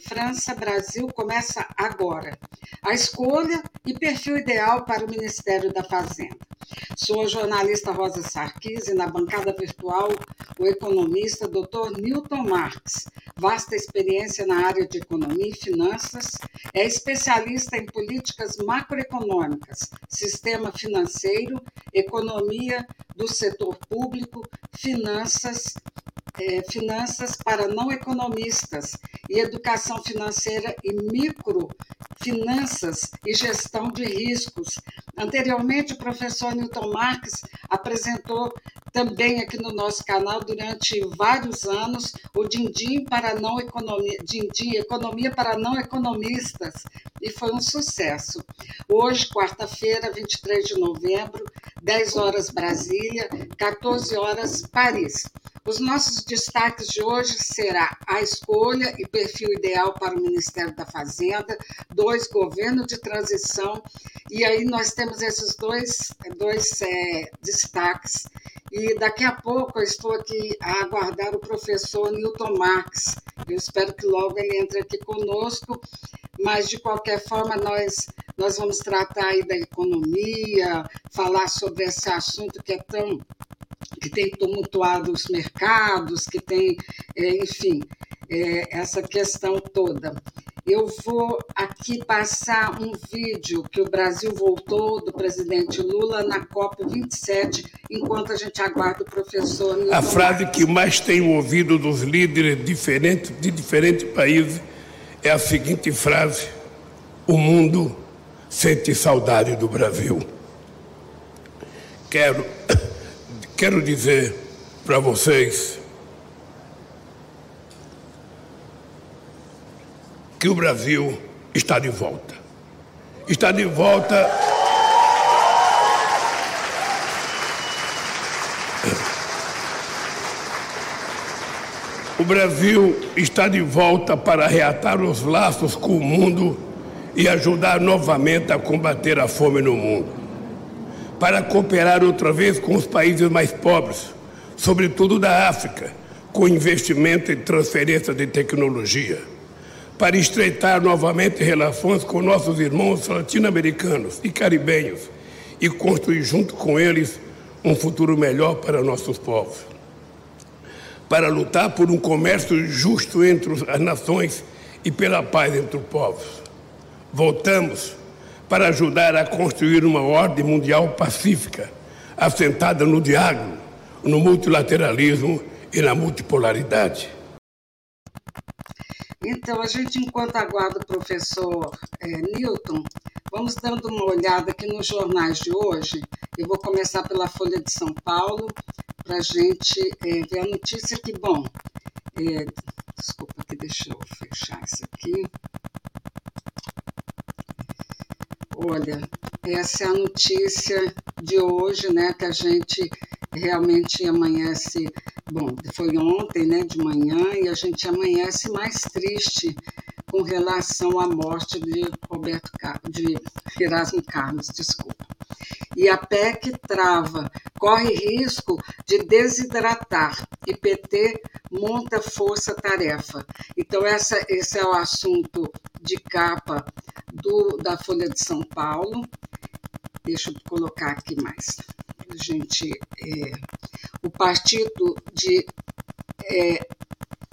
França-Brasil começa agora. A escolha e perfil ideal para o Ministério da Fazenda. Sou a jornalista Rosa Sarkis e na bancada virtual o economista Dr. Newton Marx. Vasta experiência na área de economia e finanças, é especialista em políticas macroeconômicas, sistema financeiro, economia do setor público, finanças é, finanças para não economistas e educação financeira e microfinanças e gestão de riscos. Anteriormente, o professor Newton Marques apresentou também aqui no nosso canal durante vários anos o Dindim para não economia, Dindim, economia para não economistas e foi um sucesso. Hoje, quarta-feira, 23 de novembro, 10 horas Brasília, 14 horas Paris. Os nossos destaques de hoje será a escolha e perfil ideal para o Ministério da Fazenda, dois governo de transição, e aí nós temos esses dois, dois é, destaques. E daqui a pouco eu estou aqui a aguardar o professor Newton Marx. Eu espero que logo ele entre aqui conosco, mas de qualquer forma nós nós vamos tratar aí da economia, falar sobre esse assunto que é tão que tem tumultuado os mercados, que tem, é, enfim, é, essa questão toda. Eu vou aqui passar um vídeo que o Brasil voltou do presidente Lula na COP27, enquanto a gente aguarda o professor. Nilton a frase que mais tenho ouvido dos líderes diferentes, de diferentes países é a seguinte frase: O mundo sente saudade do Brasil. Quero Quero dizer para vocês que o Brasil está de volta. Está de volta. O Brasil está de volta para reatar os laços com o mundo e ajudar novamente a combater a fome no mundo para cooperar outra vez com os países mais pobres, sobretudo da África, com investimento em transferência de tecnologia, para estreitar novamente relações com nossos irmãos latino-americanos e caribenhos e construir junto com eles um futuro melhor para nossos povos. Para lutar por um comércio justo entre as nações e pela paz entre os povos. Voltamos para ajudar a construir uma ordem mundial pacífica, assentada no diálogo, no multilateralismo e na multipolaridade. Então, a gente, enquanto aguarda o professor é, Newton, vamos dando uma olhada aqui nos jornais de hoje. Eu vou começar pela Folha de São Paulo, para a gente é, ver a notícia que, bom, é, desculpa que deixa eu fechar isso aqui. Olha, essa é a notícia de hoje, né? Que a gente realmente amanhece. Bom, foi ontem, né, de manhã, e a gente amanhece mais triste com relação à morte de Roberto de Erasmo Carlos, desculpa. E a PEC trava, corre risco de desidratar e PT monta força-tarefa. Então, essa, esse é o assunto de capa do, da Folha de São Paulo. Deixa eu colocar aqui mais. Gente, é, o partido de é,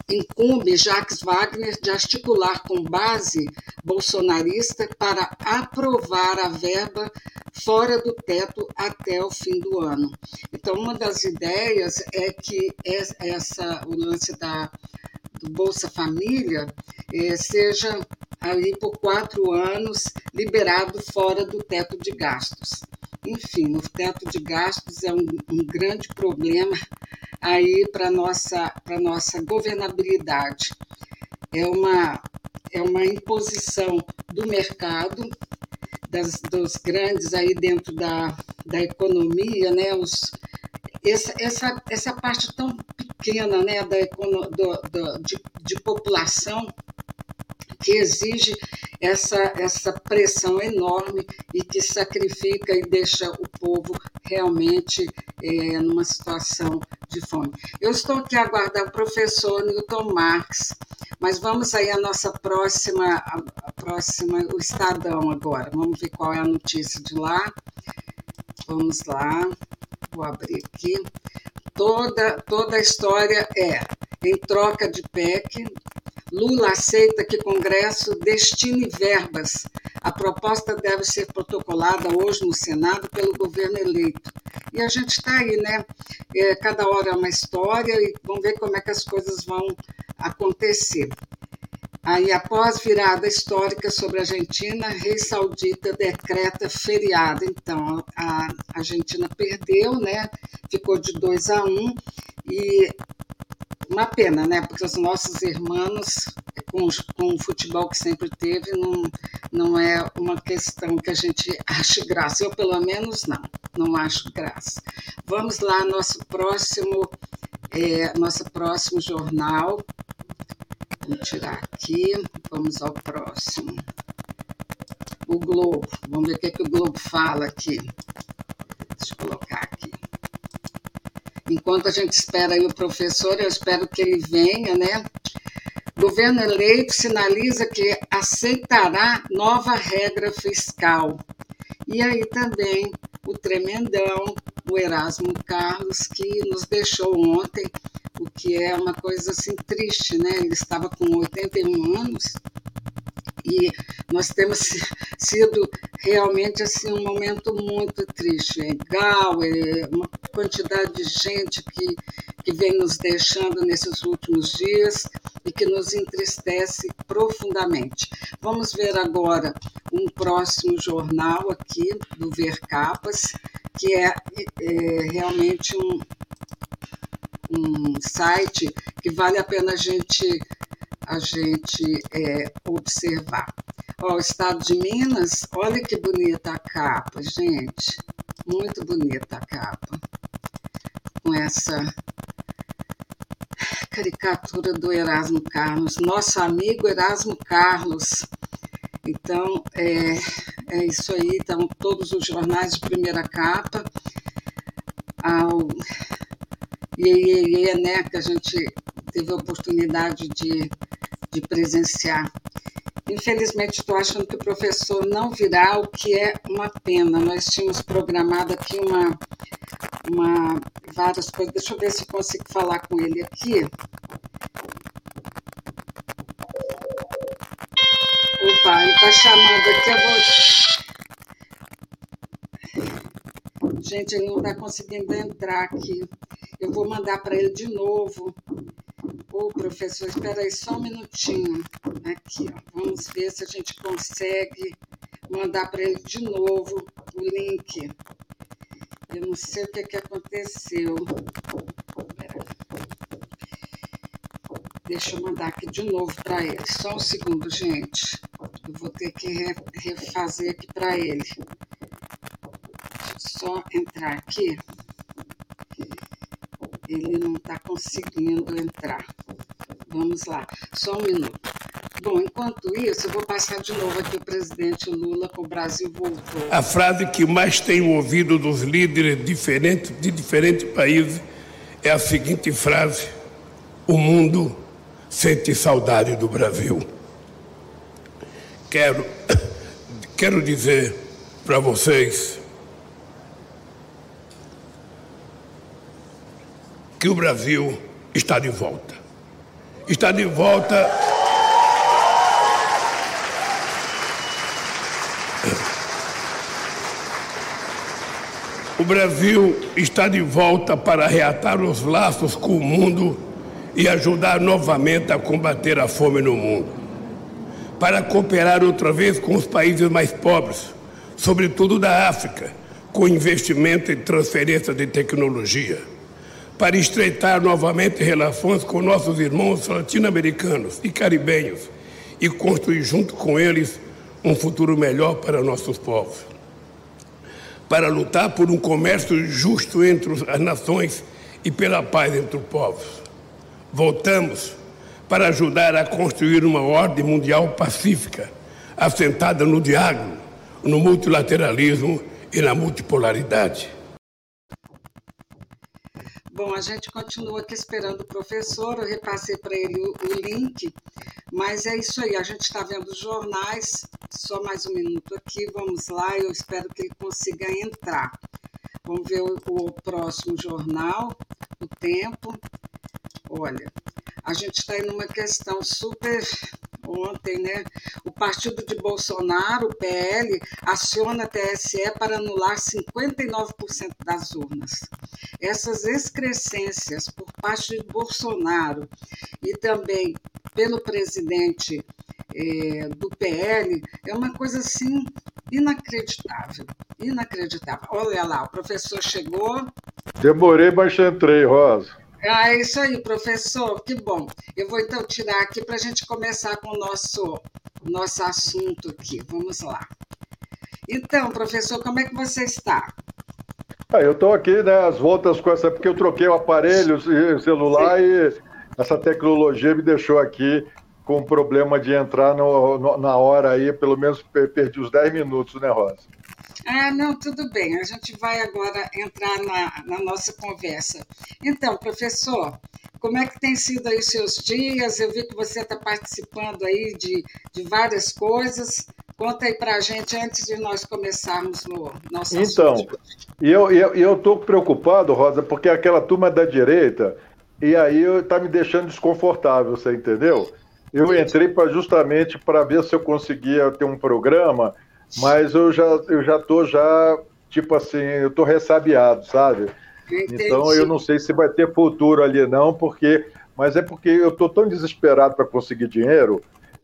incumbe Jacques Wagner de articular com base bolsonarista para aprovar a verba fora do teto até o fim do ano. Então, uma das ideias é que essa, o lance da, do Bolsa Família é, seja ali por quatro anos liberado fora do teto de gastos. Enfim, o teto de gastos é um, um grande problema aí para nossa para nossa governabilidade. É uma é uma imposição do mercado das, dos grandes aí dentro da, da economia, né? Os, essa, essa, essa parte tão pequena né, da, do, do, de, de população que exige essa, essa pressão enorme e que sacrifica e deixa o povo realmente é, numa situação de fome. Eu estou aqui a aguardar o professor Newton Marx Mas vamos aí à nossa próxima, a, a próxima, o Estadão agora. Vamos ver qual é a notícia de lá. Vamos lá, vou abrir aqui. Toda, toda a história é em troca de PEC, Lula aceita que Congresso destine verbas. A proposta deve ser protocolada hoje no Senado pelo governo eleito. E a gente está aí, né? É, cada hora é uma história e vamos ver como é que as coisas vão acontecer. Aí, após virada histórica sobre a Argentina, rei saudita decreta feriado. Então, a Argentina perdeu, né? Ficou de 2 a 1 um, e uma pena, né? Porque os nossos irmãos, com, com o futebol que sempre teve, não, não é uma questão que a gente ache graça. Eu, pelo menos, não, não acho graça. Vamos lá, nosso próximo, é, nosso próximo jornal. Vamos tirar aqui, vamos ao próximo. O Globo, vamos ver o que, é que o Globo fala aqui. Deixa eu colocar aqui. Enquanto a gente espera aí o professor, eu espero que ele venha, né? Governo eleito sinaliza que aceitará nova regra fiscal. E aí também o tremendão, o Erasmo Carlos, que nos deixou ontem, o que é uma coisa assim triste, né? Ele estava com 81 anos e nós temos sido realmente assim um momento muito triste. É Gal, é uma quantidade de gente que, que vem nos deixando nesses últimos dias e que nos entristece profundamente. Vamos ver agora um próximo jornal aqui do Ver Capas, que é, é realmente um, um site que vale a pena a gente a gente é, observar. Ó, o estado de Minas, olha que bonita a capa, gente. Muito bonita a capa. Com essa caricatura do Erasmo Carlos, nosso amigo Erasmo Carlos. Então, é, é isso aí. Então, todos os jornais de primeira capa. Ao Iê, Iê, né, que a gente teve a oportunidade de de presenciar. Infelizmente, estou achando que o professor não virá, o que é uma pena. Nós tínhamos programado aqui uma, uma várias coisas. Deixa eu ver se consigo falar com ele aqui. Opa, ele está chamando aqui, eu vou. Gente, ele não está conseguindo entrar aqui. Eu vou mandar para ele de novo Ô, professor, espera aí só um minutinho. Aqui, ó. Vamos ver se a gente consegue mandar para ele de novo o link. Eu não sei o que, que aconteceu. Deixa eu mandar aqui de novo para ele. Só um segundo, gente. Eu vou ter que refazer aqui para ele. Só entrar aqui. Ele não está conseguindo entrar. Vamos lá, só um minuto. Bom, enquanto isso, eu vou passar de novo aqui o presidente Lula, que o Brasil voltou. A frase que mais tenho ouvido dos líderes diferentes, de diferentes países é a seguinte frase: O mundo sente saudade do Brasil. Quero, quero dizer para vocês que o Brasil está de volta está de volta. O Brasil está de volta para reatar os laços com o mundo e ajudar novamente a combater a fome no mundo. Para cooperar outra vez com os países mais pobres, sobretudo da África, com investimento em transferência de tecnologia para estreitar novamente relações com nossos irmãos latino-americanos e caribenhos e construir junto com eles um futuro melhor para nossos povos. Para lutar por um comércio justo entre as nações e pela paz entre os povos. Voltamos para ajudar a construir uma ordem mundial pacífica, assentada no diálogo, no multilateralismo e na multipolaridade Bom, a gente continua aqui esperando o professor, eu repassei para ele o, o, link, mas é isso aí, a gente está vendo os jornais, só mais um minuto aqui, vamos lá, eu espero que ele consiga entrar. Vamos ver o, o próximo jornal, o tempo. Olha, a gente está em uma questão super ontem, né? O partido de Bolsonaro, o PL, aciona a TSE para anular 59% das urnas. Essas excrescências por parte de Bolsonaro e também pelo presidente é, do PL é uma coisa assim inacreditável, inacreditável. Olha lá, o professor chegou. Demorei, mas entrei, Rosa. Ah, é isso aí, professor, que bom. Eu vou então tirar aqui para a gente começar com o nosso, nosso assunto aqui. Vamos lá. Então, professor, como é que você está? Ah, eu estou aqui, né, as voltas com essa, porque eu troquei o aparelho o celular Sim. e essa tecnologia me deixou aqui com problema de entrar no, no, na hora aí, pelo menos perdi os 10 minutos, né, Rosa? Ah, não, tudo bem. A gente vai agora entrar na, na nossa conversa. Então, professor, como é que tem sido aí os seus dias? Eu vi que você está participando aí de, de várias coisas. Conta aí para a gente antes de nós começarmos no nosso Então, assunto. eu estou eu, eu preocupado, Rosa, porque aquela turma da direita, e aí está me deixando desconfortável, você entendeu? Eu entrei pra, justamente para ver se eu conseguia ter um programa mas eu já eu já tô já tipo assim, eu tô ressabiado, sabe? Entendi. Então eu não sei se vai ter futuro ali não, porque mas é porque eu tô tão desesperado para conseguir dinheiro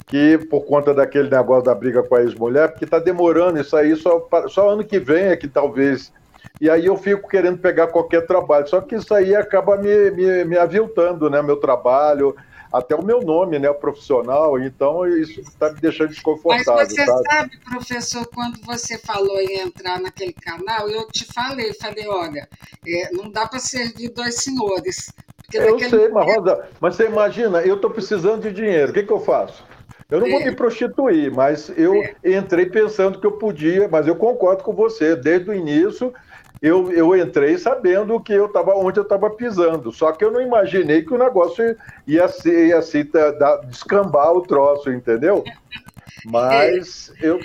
que por conta daquele negócio da briga com a ex-mulher, porque tá demorando isso aí só só ano que vem é que talvez e aí eu fico querendo pegar qualquer trabalho. Só que isso aí acaba me, me, me aviltando, né? Meu trabalho, até o meu nome, né, profissional, então isso está me deixando desconfortável. Mas você sabe? sabe? professor, quando você falou em entrar naquele canal, eu te falei, falei, olha, é, não dá para servir dois senhores. eu sei, mas Rosa, mas você imagina, eu estou precisando de dinheiro, o que, que eu faço? Eu não é. vou me prostituir, mas eu é. entrei pensando que eu podia, mas eu concordo com você, desde o início eu, eu entrei sabendo que eu estava onde eu estava pisando. Só que eu não imaginei que o negócio ia ser ia se da, descambar o troço, entendeu? Mas é. eu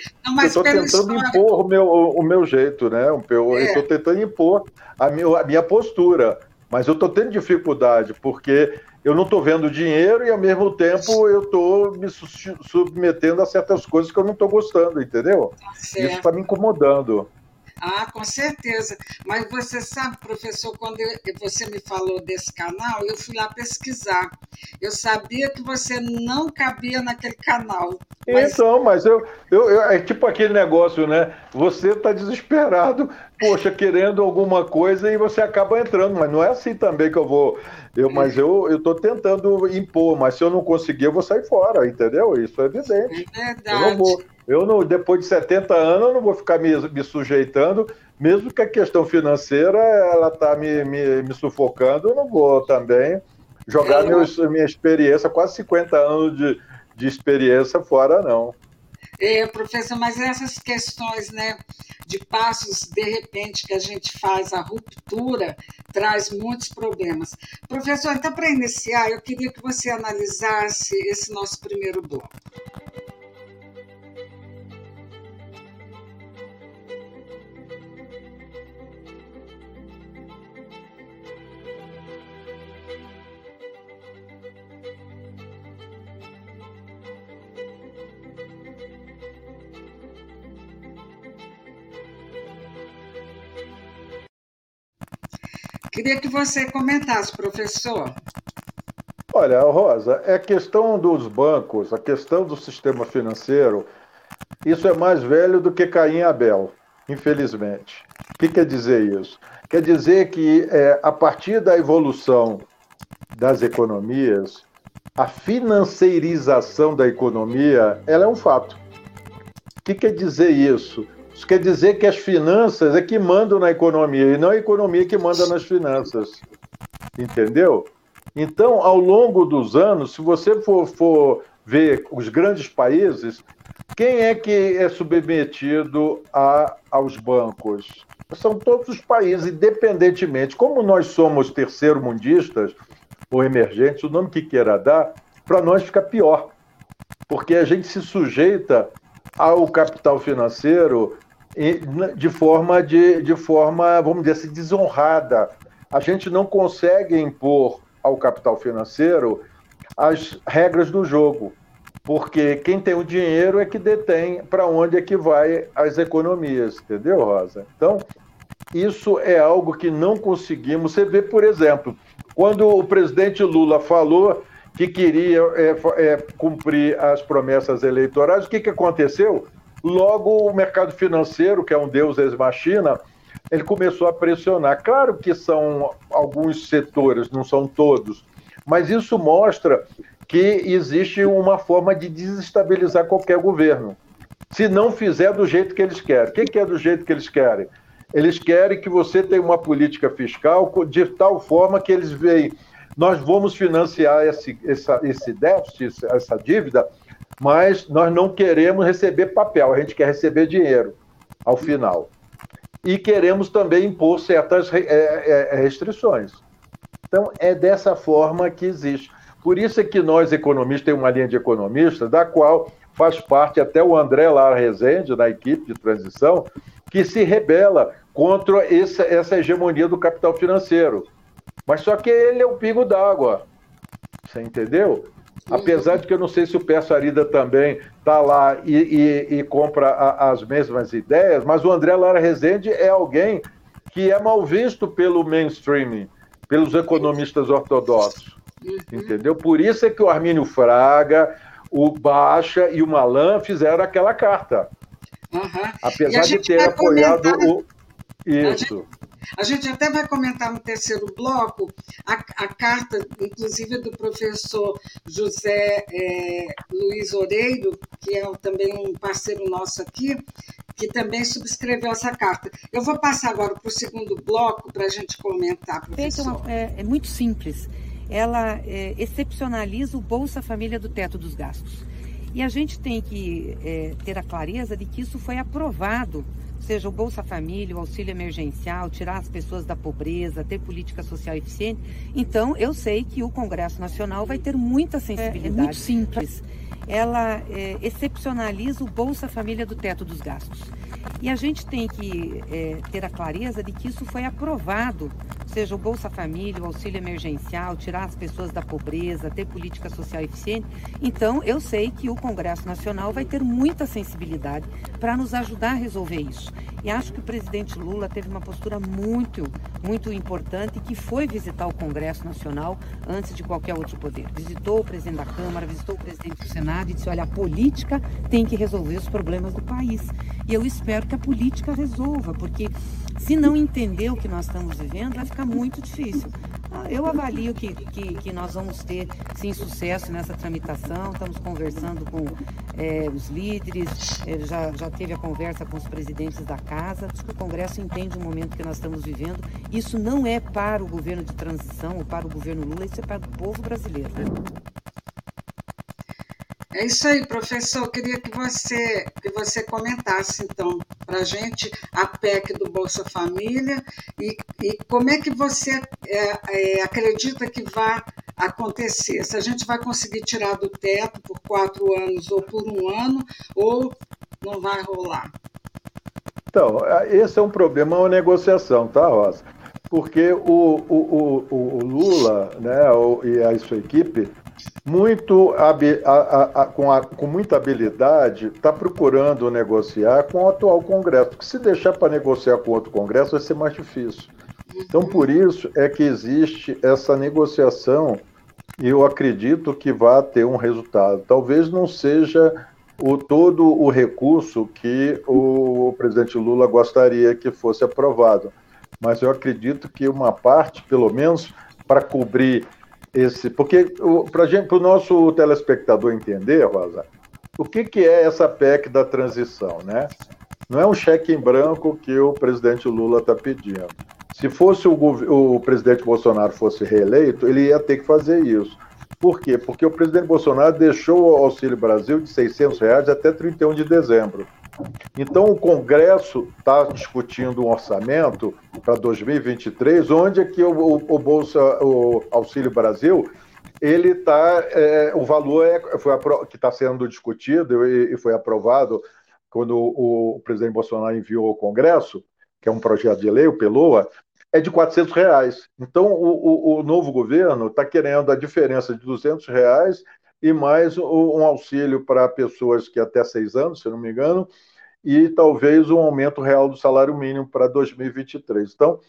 estou tentando impor o meu, o meu jeito, né? Eu estou é. tentando impor a minha, a minha postura. Mas eu estou tendo dificuldade, porque eu não estou vendo dinheiro e, ao mesmo tempo, eu estou me submetendo a certas coisas que eu não estou gostando, entendeu? Tá Isso está me incomodando. Ah, com certeza. Mas você sabe, professor, quando você me falou desse canal, eu fui lá pesquisar. Eu sabia que você não cabia naquele canal. Mas... Então, mas eu, eu, eu, é tipo aquele negócio, né? Você está desesperado, poxa, querendo alguma coisa e você acaba entrando. Mas não é assim também que eu vou. Eu, mas eu estou tentando impor, mas se eu não conseguir, eu vou sair fora, entendeu? Isso é evidente. É verdade. Eu não vou. Eu, não, depois de 70 anos, eu não vou ficar me, me sujeitando, mesmo que a questão financeira ela está me, me, me, sufocando, eu não vou também jogar é, meus, minha experiência, quase 50 anos de, de experiência fora, não. É, professor, mas essas questões né, de passos, de repente, que a gente faz a ruptura, traz muitos problemas. Professor, então, para iniciar, eu queria que você analisasse esse nosso primeiro bloco. Queria que você comentasse, professor. Olha, Rosa, é questão dos bancos, a questão do sistema financeiro, isso é mais velho do que Caim e Abel, infelizmente. O que quer dizer isso? Quer dizer que é, a partir da evolução das economias, a financeirização da economia, ela é um fato. O que quer dizer isso? Isso quer dizer que as finanças é que mandam na economia e não a economia que manda nas finanças. Entendeu? Então, ao longo dos anos, se você for, for ver os grandes países, Quem é que é submetido a, aos bancos? São todos os países, independentemente. Como nós somos terceiro-mundistas ou emergentes, o nome que queira dar, para nós fica pior. Porque a gente se sujeita ao capital financeiro de forma, de, de forma vamos dizer assim, desonrada. A gente não consegue impor ao capital financeiro as regras do jogo, porque quem tem o dinheiro é que detém para onde é que vai as economias, entendeu, Rosa? Então, isso é algo que não conseguimos. Você vê, por exemplo, quando o presidente Lula falou que queria é, é, cumprir as promessas eleitorais, o que, que aconteceu? Logo, o mercado financeiro, que é um deus ex-machina, ele começou a pressionar. Claro que são alguns setores, não são todos, mas isso mostra que existe uma forma de desestabilizar qualquer governo. Se não fizer do jeito que eles querem. O que é do jeito que eles querem? Eles querem que você tenha uma política fiscal de tal forma que eles veem nós vamos financiar esse, essa, esse déficit, essa dívida, mas nós não queremos receber papel, a gente quer receber dinheiro ao final. E queremos também impor certas é, é, é, restrições. Então, é dessa forma que existe. Por isso é que nós, economistas, temos uma linha de economistas, da qual faz parte até o André Lara Rezende, na equipe de transição, que se rebela contra essa, essa hegemonia do capital financeiro. Mas só que ele é o pingo d'água. Você entendeu? Apesar de que eu não sei se o Peço Arida também está lá e, e, e compra a, as mesmas ideias, mas o André Lara Rezende é alguém que é mal visto pelo mainstream, pelos economistas ortodoxos. Uhum. Entendeu? Por isso é que o Armínio Fraga, o Baixa e o Malan fizeram aquela carta. Uhum. Apesar de ter apoiado comentar... o. Isso. A gente até vai comentar no terceiro bloco a, a carta, inclusive, do professor José é, Luiz Oreiro, que é também um parceiro nosso aqui, que também subscreveu essa carta. Eu vou passar agora para o segundo bloco para a gente comentar, professor. É, é muito simples. Ela é, excepcionaliza o Bolsa Família do teto dos gastos. E a gente tem que é, ter a clareza de que isso foi aprovado seja o Bolsa Família, o auxílio emergencial, tirar as pessoas da pobreza, ter política social eficiente. Então, eu sei que o Congresso Nacional vai ter muita sensibilidade. É, é muito simples. Ela é, excepcionaliza o Bolsa Família do teto dos gastos. E a gente tem que é, ter a clareza de que isso foi aprovado seja o Bolsa Família, o auxílio emergencial, tirar as pessoas da pobreza, ter política social eficiente. Então, eu sei que o Congresso Nacional vai ter muita sensibilidade para nos ajudar a resolver isso. E acho que o presidente Lula teve uma postura muito, muito importante que foi visitar o Congresso Nacional antes de qualquer outro poder. Visitou o presidente da Câmara, visitou o presidente do Senado e disse: olha, a política tem que resolver os problemas do país. E eu espero que a política resolva, porque se não entender o que nós estamos vivendo, vai ficar muito difícil. Ah, eu avalio que, que, que nós vamos ter, sim, sucesso nessa tramitação. Estamos conversando com é, os líderes, é, já, já teve a conversa com os presidentes da casa. O Congresso entende o momento que nós estamos vivendo. Isso não é para o governo de transição ou para o governo Lula, isso é para o povo brasileiro. É isso aí, professor. Eu queria que você, que você comentasse, então, para a gente a PEC do Bolsa Família e, e como é que você é, é, acredita que vai acontecer. Se a gente vai conseguir tirar do teto por quatro anos ou por um ano, ou não vai rolar? Então, esse é um problema, é uma negociação, tá, Rosa? Porque o, o, o, o Lula né, e a sua equipe muito a, a, a, com, com, muita habilidade, está procurando negociar com o atual Congresso. Porque se deixar para negociar com outro Congresso, vai ser mais difícil. Então, por isso é que existe essa negociação e eu acredito que vai ter um resultado. Talvez não seja o, todo o recurso que o presidente Lula gostaria que fosse aprovado, mas eu acredito que uma parte, pelo menos, para cobrir esse. Porque para o nosso telespectador entender, Rosa, o que, que é essa PEC da transição, né? Não é um cheque em branco que o presidente Lula está pedindo. Se fosse o, o, presidente Bolsonaro fosse reeleito, ele ia ter que fazer isso. Por quê? Porque o presidente Bolsonaro deixou o Auxílio Brasil de 600 reais até 31 de dezembro. Então, o Congresso está discutindo um orçamento para 2023, onde é que o, o, Bolsa, o Auxílio Brasil, ele está, é, o valor é, foi, que está sendo discutido e, e, foi aprovado quando o, o, presidente Bolsonaro enviou ao Congresso, que é um projeto de lei, o PELOA, é de 400 reais. Então, o, o novo governo está querendo a diferença de 200 reais e mais um auxílio para pessoas que até seis anos, se não me engano, e talvez um aumento real do salário mínimo para 2023. Então,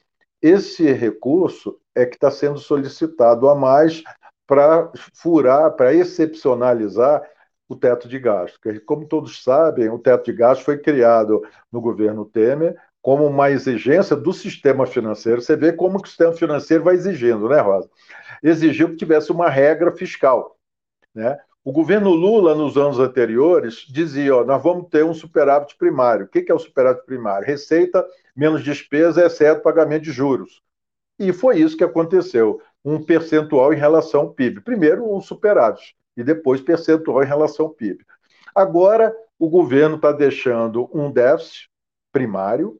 esse recurso é que está sendo solicitado a mais para furar, para excepcionalizar o teto de gastos. Como todos sabem, o teto de gastos foi criado no governo Temer como uma exigência do sistema financeiro. Você vê como que o sistema financeiro vai exigindo, né, Rosa? Exigiu que tivesse uma regra fiscal. Né? O governo Lula, nos anos anteriores, dizia: ó, nós vamos ter um superávit primário. O que é o superávit primário? Receita menos despesa, exceto pagamento de juros. E foi isso que aconteceu: um percentual em relação ao PIB. Primeiro, um superávit, e depois percentual em relação ao PIB. Agora, o governo está deixando um déficit primário,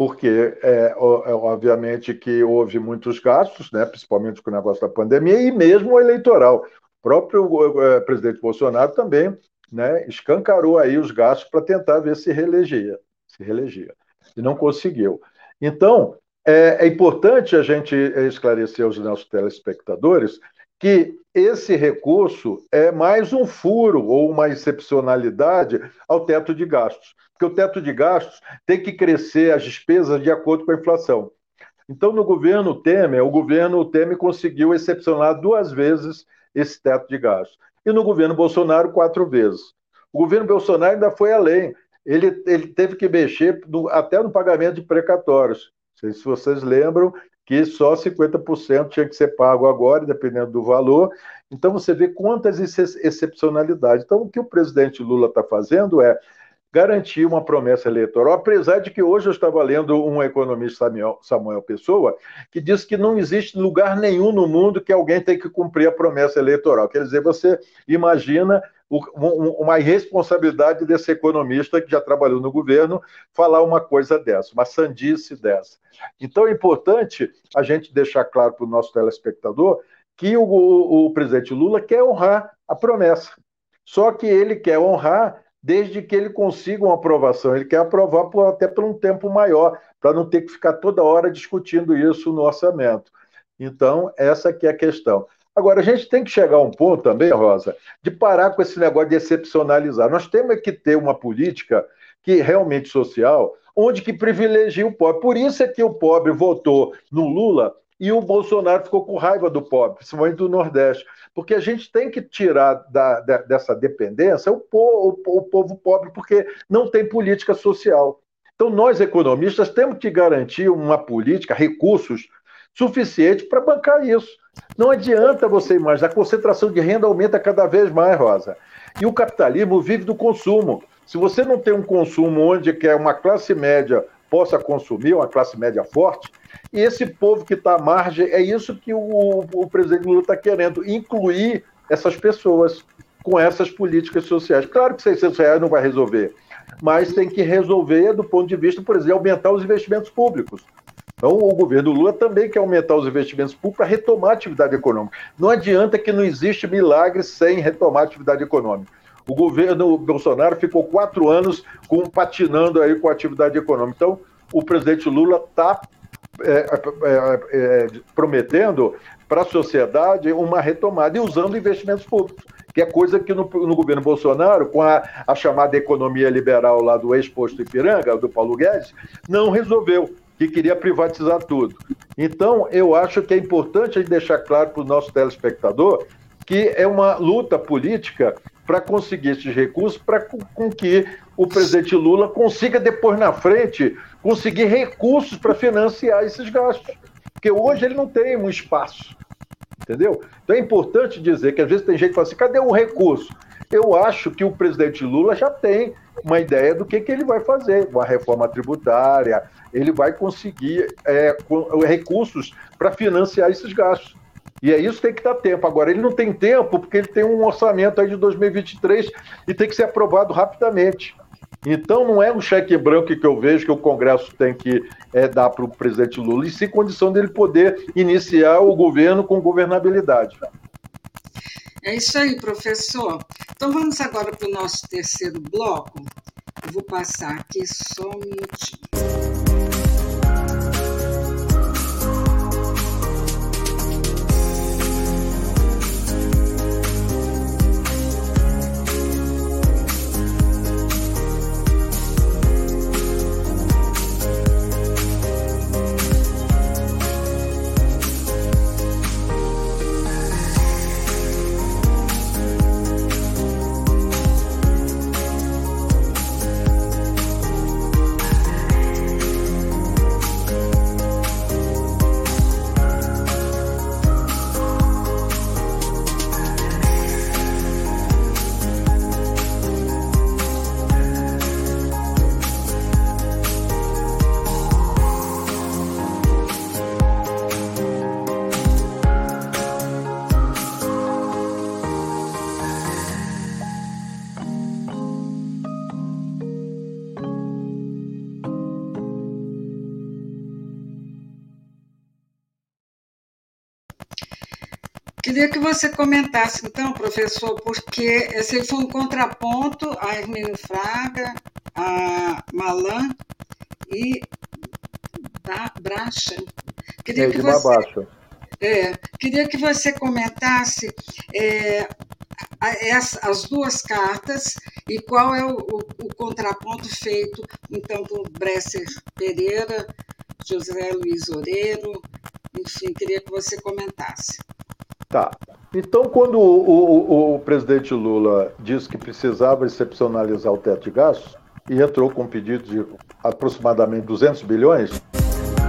porque é, é, obviamente que houve muitos gastos, né, principalmente com o negócio da pandemia, e mesmo o eleitoral próprio é, presidente Bolsonaro também né, escancarou aí os gastos para tentar ver se reelegia, se reelegia. E não conseguiu. Então, é, é importante a gente esclarecer aos nossos telespectadores que esse recurso é mais um furo ou uma excepcionalidade ao teto de gastos. Porque o teto de gastos tem que crescer as despesas de acordo com a inflação. Então, no governo Temer, o governo Temer conseguiu excepcionar duas vezes esse teto de gastos. E no governo Bolsonaro, quatro vezes. O governo Bolsonaro ainda foi além. Ele, ele teve que mexer no, até no pagamento de precatórios. Sei se vocês lembram que só 50% tinha que ser pago agora, dependendo do valor. Então, você vê quantas excepcionalidades. Então, o que o presidente Lula está fazendo é garantir uma promessa eleitoral, apesar de que hoje eu estava lendo um economista, Samuel, Samuel Pessoa, que diz que não existe lugar nenhum no mundo que alguém tem que cumprir a promessa eleitoral. Quer dizer, você imagina uma irresponsabilidade desse economista que já trabalhou no governo falar uma coisa dessa, uma sandice dessa. Então é importante a gente deixar claro para o nosso telespectador que o, o, o presidente Lula quer honrar a promessa. Só que ele quer honrar desde que ele consiga uma aprovação. Ele quer aprovar por, até por um tempo maior, para não ter que ficar toda hora discutindo isso no orçamento. Então, essa que é a questão. Agora, a gente tem que chegar a um ponto também, Rosa, de parar com esse negócio de excepcionalizar. Nós temos que ter uma política que realmente social, onde que privilegia o pobre. Por isso é que o pobre votou no Lula e o Bolsonaro ficou com raiva do pobre, principalmente do Nordeste. Porque a gente tem que tirar da, da, dessa dependência o o, o povo pobre, porque não tem política social. Então, nós economistas temos que garantir uma política, recursos suficientes para bancar isso. Não adianta você imaginar, a concentração de renda aumenta cada vez mais, Rosa. E o capitalismo vive do consumo. Se você não tem um consumo onde que é uma classe média possa consumir, uma classe média forte, e esse povo que está à margem, é isso que o, o presidente Lula está querendo, incluir essas pessoas com essas políticas sociais. Claro que 600 reais não vai resolver, mas tem que resolver do ponto de vista, por exemplo, aumentar os investimentos públicos. Então, o governo Lula também quer aumentar os investimentos públicos para retomar a atividade econômica. Não adianta que não existe milagre sem retomar a atividade econômica. O governo Bolsonaro ficou quatro anos com, patinando aí com a atividade econômica. Então, o presidente Lula está é, é, é, prometendo para a sociedade uma retomada e usando investimentos públicos, que é coisa que no, no governo Bolsonaro, com a, a, chamada economia liberal lá do ex-posto Ipiranga, do Paulo Guedes, não resolveu, que queria privatizar tudo. Então, eu acho que é importante a gente deixar claro para o nosso telespectador que é uma luta política para conseguir esses recursos, para com que o presidente Lula consiga depois na frente conseguir recursos para financiar esses gastos. Porque hoje ele não tem um espaço. Entendeu? Então é importante dizer que às vezes tem gente que fala assim: cadê o recurso? Eu acho que o presidente Lula já tem uma ideia do que, que ele vai fazer, uma reforma tributária, ele vai conseguir é, recursos para financiar esses gastos. E é isso que tem que dar tempo. Agora, ele não tem tempo porque ele tem um orçamento aí de 2023 e tem que ser aprovado rapidamente. Então, não é um cheque branco que eu vejo que o Congresso tem que é, dar para o presidente Lula, e sim condição dele poder iniciar o governo com governabilidade. É isso aí, professor. Então, vamos agora para o nosso terceiro bloco. Eu vou passar aqui só um minutinho. Você comentasse, então, professor, porque esse foi um contraponto a Hermínio Fraga, a Malan e da Bracha. Queria que você, é, queria que você comentasse é, as duas cartas e qual é o, o, o contraponto feito, então, por Bresser Pereira, José Luiz Oreiro, enfim, queria que você comentasse. Tá. Então, quando o, o, o, presidente Lula disse que precisava excepcionalizar o teto de gastos e entrou com um pedido de aproximadamente 200 bilhões,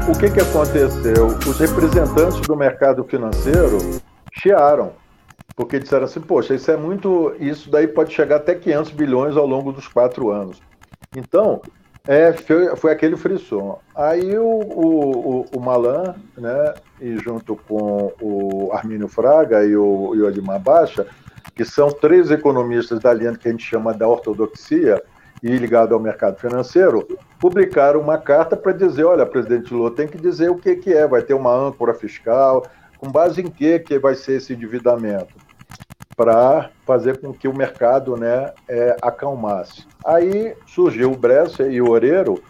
o que, que aconteceu? Os representantes do mercado financeiro chiaram, porque disseram assim: poxa, isso é muito. Isso daí pode chegar até 500 bilhões ao longo dos quatro anos. Então, é, foi, foi aquele frisson. Aí o, o, o, Malan, né, e junto com o Armínio Fraga e o, e o Baixa, que são três economistas da linha que a gente chama da ortodoxia e ligado ao mercado financeiro, publicaram uma carta para dizer, olha, presidente Lula tem que dizer o que, que é, vai ter uma âncora fiscal, com base em que, que vai ser esse endividamento? Para fazer com que o mercado né, é, acalmasse. Aí surgiu o Bresser e o Oreiro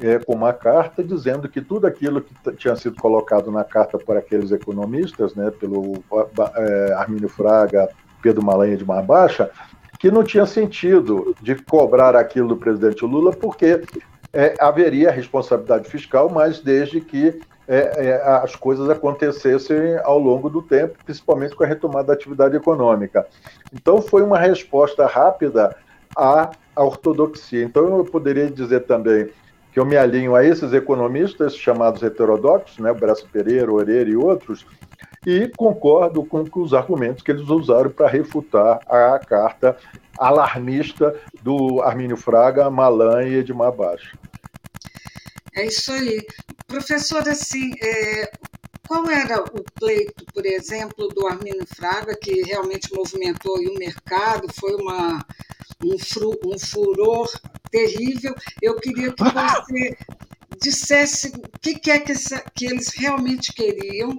é, com uma carta dizendo que tudo aquilo que tinha sido colocado na carta por aqueles economistas, né, pelo é, Armínio Fraga, Pedro Malanha de Mar Baixa, que não tinha sentido de cobrar aquilo do presidente Lula, porque é, haveria responsabilidade fiscal, mas desde que é, é, as coisas acontecessem ao longo do tempo, principalmente com a retomada da atividade econômica. Então, foi uma resposta rápida à, à ortodoxia. Então, eu poderia dizer também que eu me alinho a esses economistas chamados heterodoxos, né, Braço Pereira, Oreira e outros, e concordo com os argumentos que eles usaram para refutar a carta alarmista do Armínio Fraga, Malan e Edmar Baixo. É isso aí. Professor, assim, é, qual era o pleito, por exemplo, do Armínio Fraga, que realmente movimentou o mercado, foi uma, um, fru, um furor terrível. Eu queria que você dissesse o que, que é que, essa, que eles realmente queriam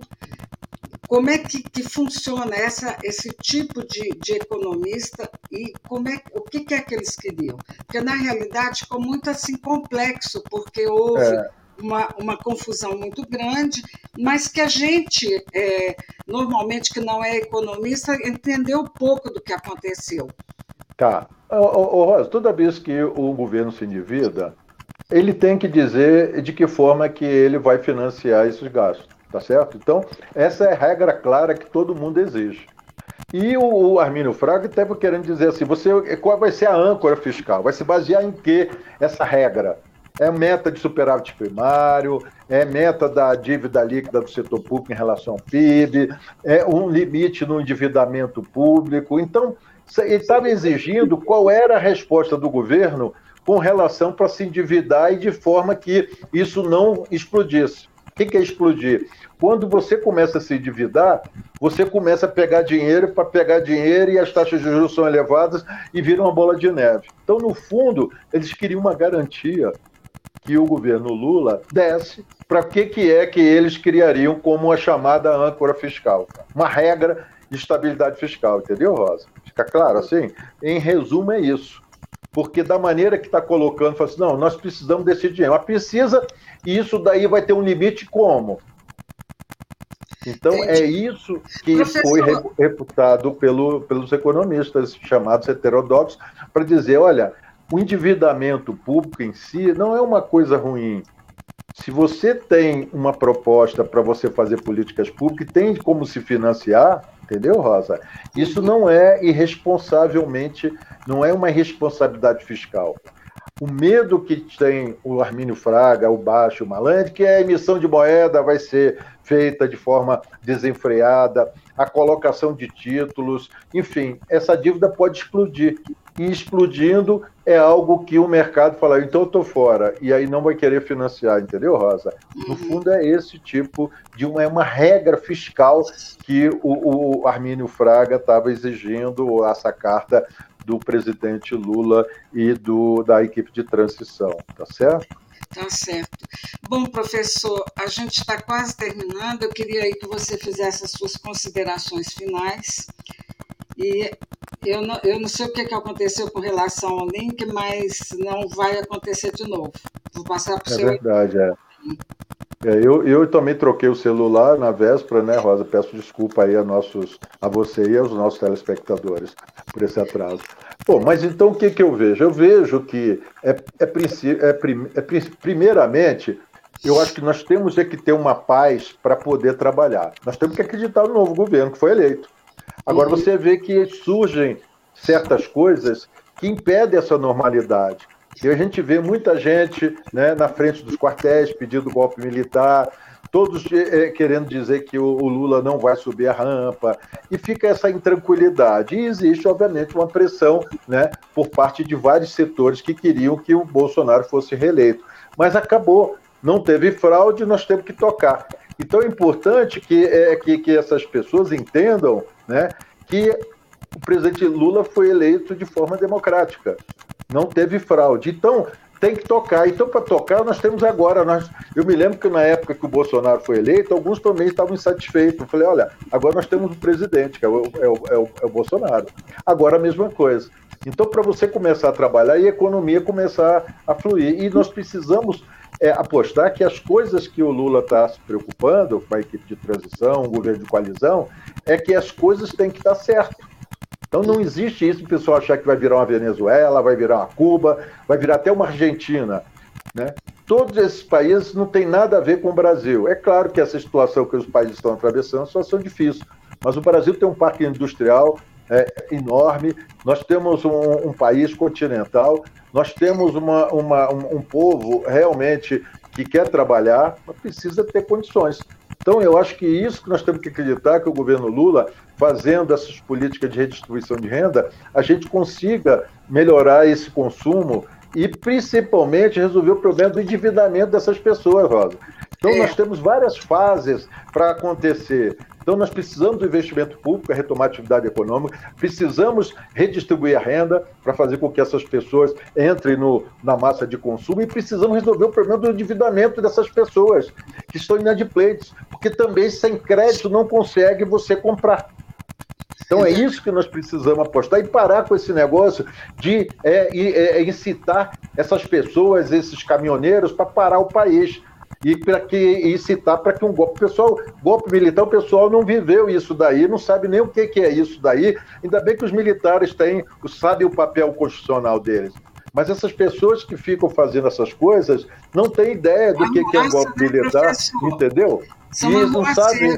como é que, que funciona essa, esse tipo de, de economista e como é, o que, que é que eles queriam? Porque, na realidade, ficou muito assim complexo, porque houve é. Uma, uma confusão muito grande, mas que a gente, é, normalmente, que não é economista, entendeu pouco do que aconteceu. Tá. Ô, ô, Rosa, toda vez que o governo se endivida, ele tem que dizer de que forma que ele vai financiar esses gastos tá certo? Então, essa é a regra clara que todo mundo exige. E o, Armínio Fraga estava querendo dizer assim: você, qual vai ser a âncora fiscal? Vai se basear em que essa regra? É meta de superávit primário, é meta da dívida líquida do setor público em relação ao PIB, é um limite no endividamento público. Então, ele estava exigindo qual era a resposta do governo com relação para se endividar e de forma que isso não explodisse. O que, é explodir? Quando você começa a se endividar, você começa a pegar dinheiro para pegar dinheiro e as taxas de juros são elevadas e viram uma bola de neve. Então, no fundo, eles queriam uma garantia que o governo Lula desse para que, que é que eles criariam como a chamada âncora fiscal. Uma regra de estabilidade fiscal, entendeu, Rosa? Fica claro assim? Em resumo, é isso. Porque da maneira que está colocando, fala assim, não, nós precisamos desse dinheiro. Mas precisa, e isso daí vai ter um limite como? Então, é isso que Professor... foi reputado pelo, pelos economistas chamados heterodoxos para dizer: olha, o endividamento público em si não é uma coisa ruim. Se você tem uma proposta para você fazer políticas públicas, tem como se financiar, entendeu, Rosa? Isso não é irresponsavelmente, não é uma irresponsabilidade fiscal. O medo que tem o Armínio Fraga, o Baixo, o Malandro, que a emissão de moeda vai ser feita de forma desenfreada, a colocação de títulos, enfim, essa dívida pode explodir. E explodindo é algo que o mercado fala, então eu estou fora, e aí não vai querer financiar, entendeu, Rosa? No uhum. fundo, é esse tipo de uma, é uma regra fiscal que o, o Armínio Fraga estava exigindo, essa carta do presidente Lula e do, da equipe de transição, tá certo? Tá certo. Bom, professor, a gente está quase terminando. Eu queria aí que você fizesse as suas considerações finais. E eu não, eu não sei o que, que aconteceu com relação ao link, mas não vai acontecer de novo. Vou passar para o é seu. É verdade, é. É, eu, eu também troquei o celular na véspera, né, Rosa? Peço desculpa aí a, nossos, a você e aos nossos telespectadores por esse atraso. Bom, mas então o que, que eu vejo? Eu vejo que, é, é, é, é, primeiramente, eu acho que nós temos é que ter uma paz para poder trabalhar. Nós temos que acreditar no novo governo que foi eleito. Agora uhum. você vê que surgem certas coisas que impedem essa normalidade. E a gente vê muita gente né, na frente dos quartéis pedindo golpe militar, todos é, querendo dizer que o, o, Lula não vai subir a rampa, e fica essa intranquilidade. E existe, obviamente, uma pressão né, por parte de vários setores que queriam que o Bolsonaro fosse reeleito. Mas acabou, não teve fraude, nós temos que tocar. Então é importante que, é, que, que essas pessoas entendam né, que o presidente Lula foi eleito de forma democrática. Não teve fraude. Então, tem que tocar. Então, para tocar, nós temos agora. Nós... Eu me lembro que na época que o Bolsonaro foi eleito, alguns também estavam insatisfeitos. Eu falei: olha, agora nós temos um presidente, que é o, é o, é o, é o Bolsonaro. Agora a mesma coisa. Então, para você começar a trabalhar e a economia começar a fluir. E nós precisamos é, apostar que as coisas que o Lula está se preocupando com a equipe de transição, o governo de coalizão, é que as coisas têm que estar certo. Então não existe isso o pessoal achar que vai virar uma Venezuela, vai virar uma Cuba, vai virar até uma Argentina. Né? Todos esses países não têm nada a ver com o Brasil. É claro que essa situação que os países estão atravessando é uma situação difícil, mas o Brasil tem um parque industrial é, enorme, nós temos um, um, país continental, nós temos uma, uma, um, um povo realmente que quer trabalhar, mas precisa ter condições. Então, eu acho que isso que nós temos que acreditar, que o governo Lula, fazendo essas políticas de redistribuição de renda, a gente consiga melhorar esse consumo e, principalmente, resolver o problema do endividamento dessas pessoas, Rosa. Então, é. nós temos várias fases para acontecer. Então, nós precisamos do investimento público, a retomar a atividade econômica, precisamos redistribuir a renda para fazer com que essas pessoas entrem no, na massa de consumo e precisamos resolver o problema do endividamento dessas pessoas que estão inadimplentes, porque também sem crédito não consegue você comprar. Então é isso que nós precisamos apostar e parar com esse negócio de é, é, incitar essas pessoas, esses caminhoneiros, para parar o país e para que e citar para que um golpe pessoal, golpe militar, o pessoal não viveu isso daí, não sabe nem o que, que é isso daí. Ainda bem que os militares têm, sabem o papel constitucional deles. Mas essas pessoas que ficam fazendo essas coisas não têm ideia do que, que é golpe né, militar, professor? entendeu? São e não sabem. Né?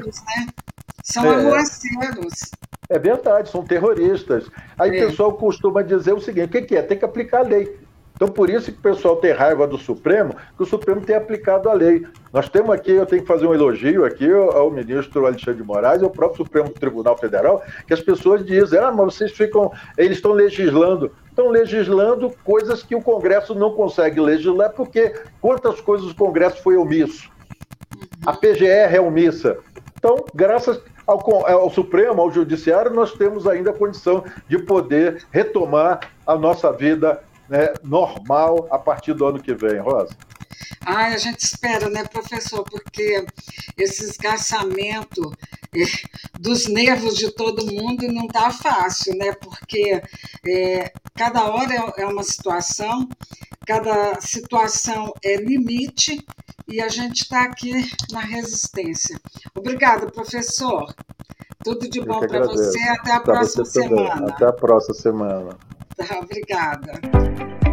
São é, arruaceiros. É verdade, são terroristas. Aí é. o pessoal costuma dizer o seguinte: o que, que é? Tem que aplicar a lei. Então, por isso que o pessoal tem raiva do Supremo, que o Supremo tem aplicado a lei. Nós temos aqui, eu tenho que fazer um elogio aqui ao ministro Alexandre de Moraes ao próprio Supremo Tribunal Federal, que as pessoas dizem, ah, mas vocês ficam, eles estão legislando. Estão legislando coisas que o Congresso não consegue legislar, porque quantas coisas o Congresso foi omisso? A PGR é omissa. Então, graças ao, ao, Supremo, ao Judiciário, nós temos ainda a condição de poder retomar a nossa vida né, normal a partir do ano que vem, Rosa. Ai, a gente espera, né, professor? Porque esse esgarçamento é, dos nervos de todo mundo não está fácil, né? Porque é, cada hora é, é uma situação, cada situação é limite e a gente está aqui na resistência. Obrigada, professor. Tudo de bom para você. Até a próxima semana. Até a próxima semana. Tá, obrigada.